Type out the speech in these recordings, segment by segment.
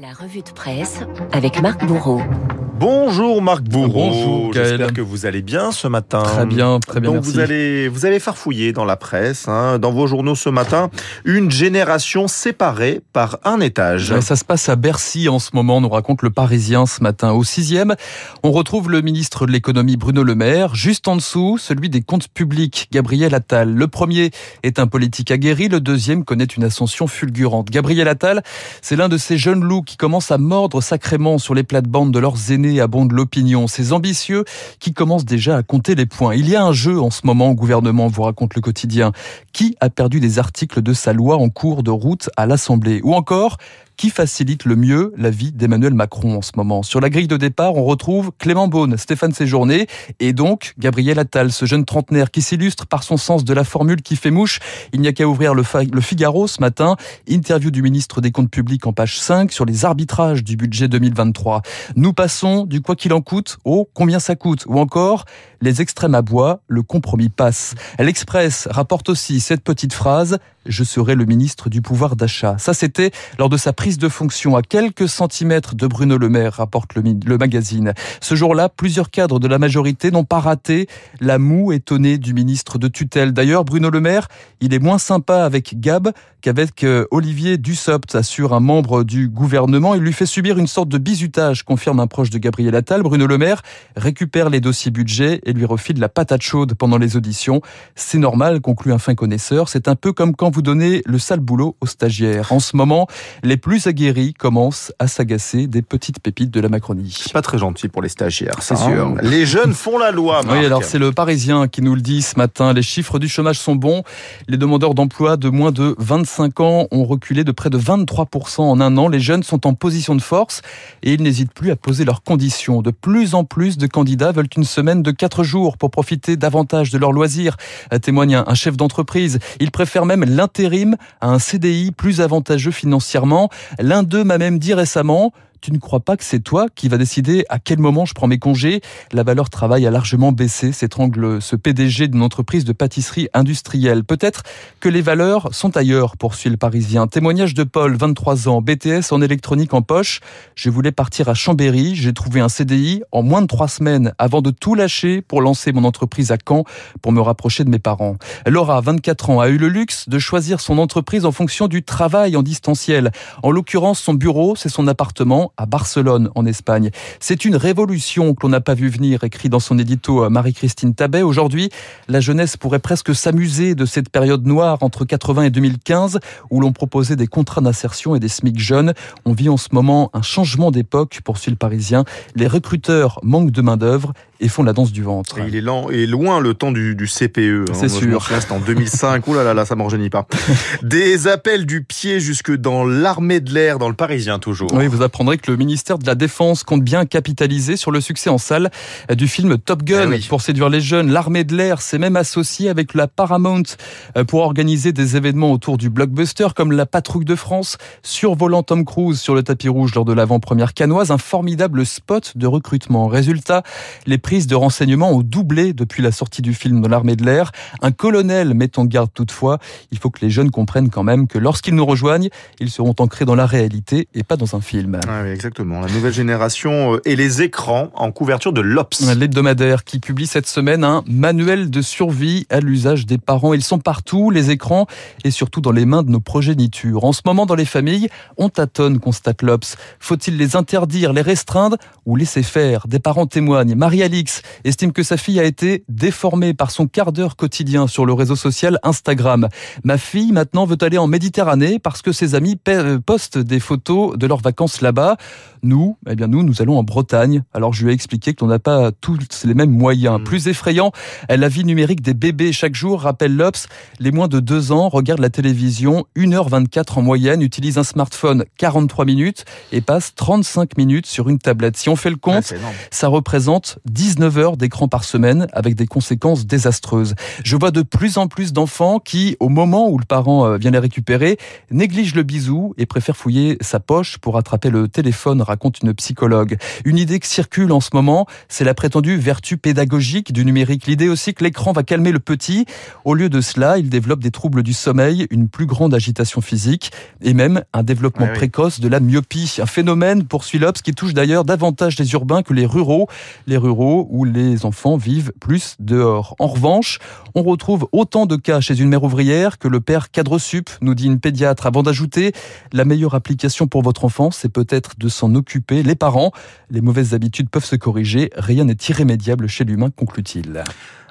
La revue de presse avec Marc Bourreau. Bonjour Marc Bourreau. Bonjour. J'espère que vous allez bien ce matin. Très bien, très bien, Donc merci. vous allez vous avez farfouillé dans la presse, hein, dans vos journaux ce matin, une génération séparée par un étage. Ouais, Ça se passe à Bercy en ce moment, nous raconte le Parisien ce matin. Au sixième, on retrouve le ministre de l'économie Bruno Le Maire. Juste en dessous, celui des comptes publics, Gabriel Attal. Le premier est un politique aguerri, le deuxième connaît une ascension fulgurante. Gabriel Attal, c'est l'un de ces jeunes loups qui commencent à mordre sacrément sur les plates-bandes de leurs aînés à bon de l'opinion. Ces ambitieux qui commencent déjà à compter les points. Il y a un jeu en ce moment au gouvernement, vous raconte le quotidien. Qui a perdu des articles de sa loi en cours de route à l'Assemblée? Ou encore, qui facilite le mieux la vie d'Emmanuel Macron en ce moment. Sur la grille de départ, on retrouve Clément Beaune, Stéphane Séjourné et donc Gabriel Attal, ce jeune trentenaire qui s'illustre par son sens de la formule qui fait mouche. Il n'y a qu'à ouvrir le, Figaro ce matin. Interview du ministre des Comptes Publics en page 5 sur les arbitrages du budget 2023. Nous passons du quoi qu'il en coûte au combien ça coûte ou encore les extrêmes à le compromis passe. L'Express rapporte aussi cette petite phrase je serai le ministre du pouvoir d'achat. Ça, c'était lors de sa prise de fonction à quelques centimètres de Bruno Le Maire, rapporte le, magazine. Ce jour-là, plusieurs cadres de la majorité n'ont pas raté la moue étonnée du ministre de tutelle. D'ailleurs, Bruno Le Maire, il est moins sympa avec Gab qu'avec euh, Olivier Dussopt, assure un membre du gouvernement. Il lui fait subir une sorte de bizutage, confirme un proche de Gabriel Attal. Bruno Le Maire récupère les dossiers budget et lui refile la patate chaude pendant les auditions. C'est normal, conclut un fin connaisseur. C'est un peu comme quand vous donnez le sale boulot aux stagiaires. En ce moment, les plus aguerris commencent à s'agacer des petites pépites de la Macronie. Pas très gentil pour les stagiaires, C'est ça, sûr. hein. Les jeunes font la loi. Marc. Oui, alors c'est le Parisien qui nous le dit ce matin. Les chiffres du chômage sont bons. Les demandeurs d'emploi de moins de 25 ans ont reculé de près de 23% en un an. Les jeunes sont en position de force et ils n'hésitent plus à poser leurs conditions. De plus en plus de candidats veulent une semaine de 4 jours pour profiter davantage de leurs loisirs, témoigne un chef d'entreprise. Ils préfèrent même à un CDI plus avantageux financièrement. L'un d'eux m'a même dit récemment tu ne crois pas que c'est toi qui va décider à quel moment je prends mes congés? La valeur travail a largement baissé, s'étrangle ce PDG d'une entreprise de pâtisserie industrielle. Peut-être que les valeurs sont ailleurs, poursuit le Parisien. Témoignage de Paul, 23 ans, BTS en électronique en poche. Je voulais partir à Chambéry, j'ai trouvé un CDI en moins de trois semaines avant de tout lâcher pour lancer mon entreprise à Caen pour me rapprocher de mes parents. Laura, 24 ans, a eu le luxe de choisir son entreprise en fonction du travail en distanciel. En l'occurrence, son bureau, c'est son appartement à Barcelone, en Espagne. C'est une révolution que l'on n'a pas vu venir, écrit dans son édito Marie-Christine Tabet. Aujourd'hui, la jeunesse pourrait presque s'amuser de cette période noire entre 80 et 2015, où l'on proposait des contrats d'insertion et des SMIC jeunes. On vit en ce moment un changement d'époque, poursuit le Parisien. Les recruteurs manquent de main-d'œuvre et font la danse du ventre. Et il est lent et loin le temps du, du CPE. hein. C'est m'en sûr. C'était en 2005. Ouh là là là, ça m'en rajeunit pas. Des appels du pied jusque dans l'armée de l'air, dans le Parisien toujours. Oui, vous apprendrez que le ministère de la Défense compte bien capitaliser sur le succès en salle du film Top Gun Eh oui. pour séduire les jeunes. L'armée de l'air s'est même associée avec la Paramount euh, pour organiser des événements autour du blockbuster comme la Patrouille de France, survolant Tom Cruise sur le tapis rouge lors de l'avant-première canoise, un formidable spot de recrutement. Résultat, les prises de renseignements ont doublé depuis la sortie du film dans l'armée de l'air. Un colonel met en garde toutefois, il faut que les jeunes comprennent quand même que lorsqu'ils nous rejoignent, ils seront ancrés dans la réalité et pas dans un film. Ah oui, exactement. La nouvelle génération euh, et les écrans en couverture de l'Obs. L'hebdomadaire qui publie cette semaine un manuel de survie à l'usage des parents. Ils sont partout, les écrans, et surtout dans les mains de nos progénitures. En ce moment, dans les familles, on tâtonne, constate l'Obs. Faut-il les interdire, les restreindre ou laisser faire? Des parents témoignent. Marie-Alix estime que sa fille a été déformée par son quart d'heure quotidien sur le réseau social Instagram. Ma fille, maintenant, veut aller en Méditerranée parce que ses amis euh, postent des photos de leurs vacances là-bas. Nous, eh bien nous, nous allons en Bretagne. Alors je lui ai expliqué que l'on n'a pas tous les mêmes moyens. Mm. Plus effrayant, la vie numérique des bébés chaque jour, rappelle l'Obs, les moins de 2 ans regardent la télévision 1h24 en moyenne, utilisent un smartphone 43 minutes et passent 35 minutes sur une tablette. Si on fait le compte, ça représente 19 heures d'écran par semaine avec des conséquences désastreuses. Je vois de plus en plus d'enfants qui, au moment où le parent euh, vient les récupérer, négligent le bisou et préfèrent fouiller sa poche pour attraper le téléphone, raconte une psychologue. Une idée qui circule en ce moment, c'est la prétendue vertu pédagogique du numérique. L'idée aussi que l'écran va calmer le petit. Au lieu de cela, il développe des troubles du sommeil, une plus grande agitation physique et même un développement oui. précoce de la myopie. Un phénomène, poursuit l'Obs, qui touche d'ailleurs davantage les urbains que les ruraux. Les ruraux où les enfants vivent plus dehors. En revanche, on retrouve autant de cas chez une mère ouvrière que le père cadre sup, nous dit une pédiatre, avant d'ajouter la meilleure application pour votre enfant, c'est peut-être de s'en occuper les parents. Les mauvaises habitudes peuvent se corriger, rien n'est irrémédiable chez l'humain, conclut-il.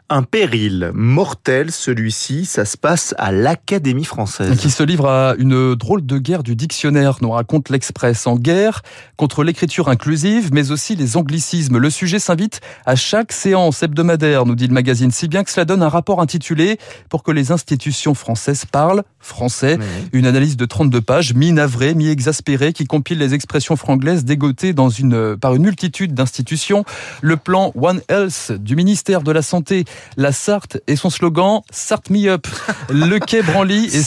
Un péril mortel, celui-ci, ça se passe à l'Académie française. Qui se livre à une drôle de guerre du dictionnaire, nous raconte l'Express. En guerre contre l'écriture inclusive, mais aussi les anglicismes. Le sujet s'invite à chaque séance hebdomadaire, nous dit le magazine, si bien que cela donne un rapport intitulé Pour que les institutions françaises parlent français. Oui. Une analyse de 32 pages, mi-navrée, mi-exaspérée, qui compile les expressions franglaises dégotées dans une, par une multitude d'institutions. Le plan One Health du ministère de la Santé, la Sarthe et son slogan Start Me Up. Le quai Branly et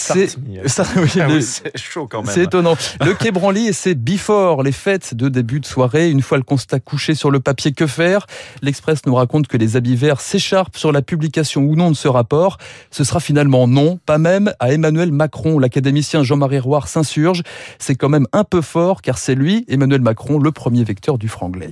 oui, Ah oui, c'est chaud quand même. c'est étonnant. Le quai Branly et ses before, les fêtes de début de soirée. Une fois le constat couché sur le papier, que faire? L'Express nous raconte que les habits verts s'écharpent sur la publication ou non de ce rapport. Ce sera finalement non, pas même à Emmanuel Macron. L'académicien Jean-Marie Roire s'insurge. C'est quand même un peu fort car c'est lui, Emmanuel Macron, le premier vecteur du franglais.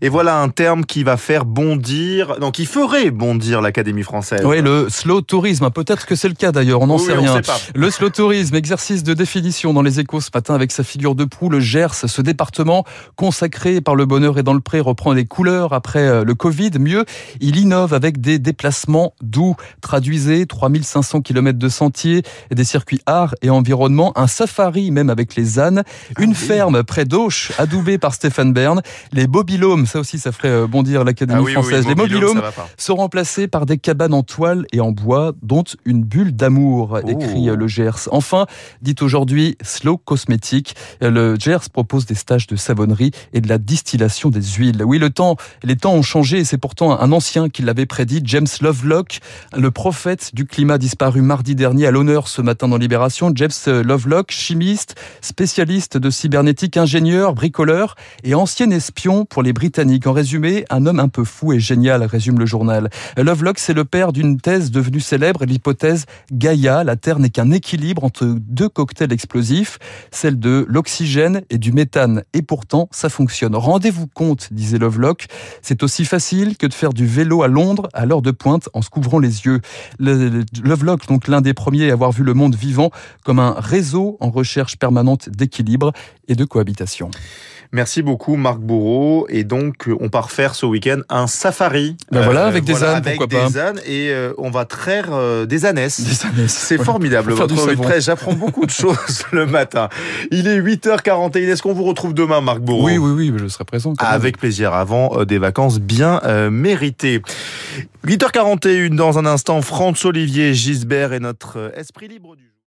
Et voilà un terme qui va faire bondir, donc qui ferait bondir l'Académie française. Oui, le slow tourisme. Peut-être que c'est le cas d'ailleurs, on n'en Oui, sait rien. sait. Le slow tourisme, exercice de définition dans les échos ce matin avec sa figure de proue, le Gers, ce département consacré par le bonheur et dans le pré reprend les couleurs après euh, le Covid. Mieux, il innove avec des déplacements doux. Traduisez 3500 km de sentiers, des circuits art et environnement, un safari même avec les ânes, une oui. ferme près d'Auch, adoubée par Stéphane Bern, les bobilomes, ça aussi ça ferait euh, bondir l'Académie Ah oui, française, oui, les pas. sont remplacés par des cabanes en toile et en bois, dont une bulle d'amour, Oh. écrit euh, le Gers. Enfin, dit aujourd'hui Slow Cosmétique, euh, le Gers propose des stages de savonnerie et de la distillation des huiles. Oui, le temps, les temps ont changé et c'est pourtant un ancien qui l'avait prédit, James Lovelock, le prophète du climat disparu mardi dernier à l'honneur ce matin dans Libération. James Lovelock, chimiste, spécialiste de cybernétique, ingénieur, bricoleur et ancien espion pour les Britanniques. En résumé, un homme un peu fou et génial, résume le journal. Lovelock, c'est le père d'une thèse devenue célèbre, l'hypothèse Gaïa. La Terre n'est qu'un équilibre entre deux cocktails explosifs, celle de l'oxygène et du méthane. Et pourtant, ça fonctionne. Rendez-vous compte, disait Lovelock, c'est aussi facile que de faire du vélo à Londres à l'heure de pointe en se couvrant les yeux. Lovelock, donc l'un des premiers à avoir vu le monde vivant comme un réseau en recherche permanente d'équilibre et de cohabitation. Merci beaucoup Marc Bourreau. Et donc, euh, on part faire ce week-end un safari. Ben voilà, avec des ânes, avec pourquoi des pas. ânes et euh, on va traire euh, des ânesses. Des ânesses. C'est Voilà. formidable, votre. J'apprends beaucoup de choses le matin. Il est 8h41. Est-ce qu'on vous retrouve demain, Marc Bourreau Oui, oui, oui, je serai présent. quand même. Avec plaisir, avant euh, des vacances bien euh, méritées. 8h41, dans un instant, Franz-Olivier Gisbert et notre euh, esprit libre du.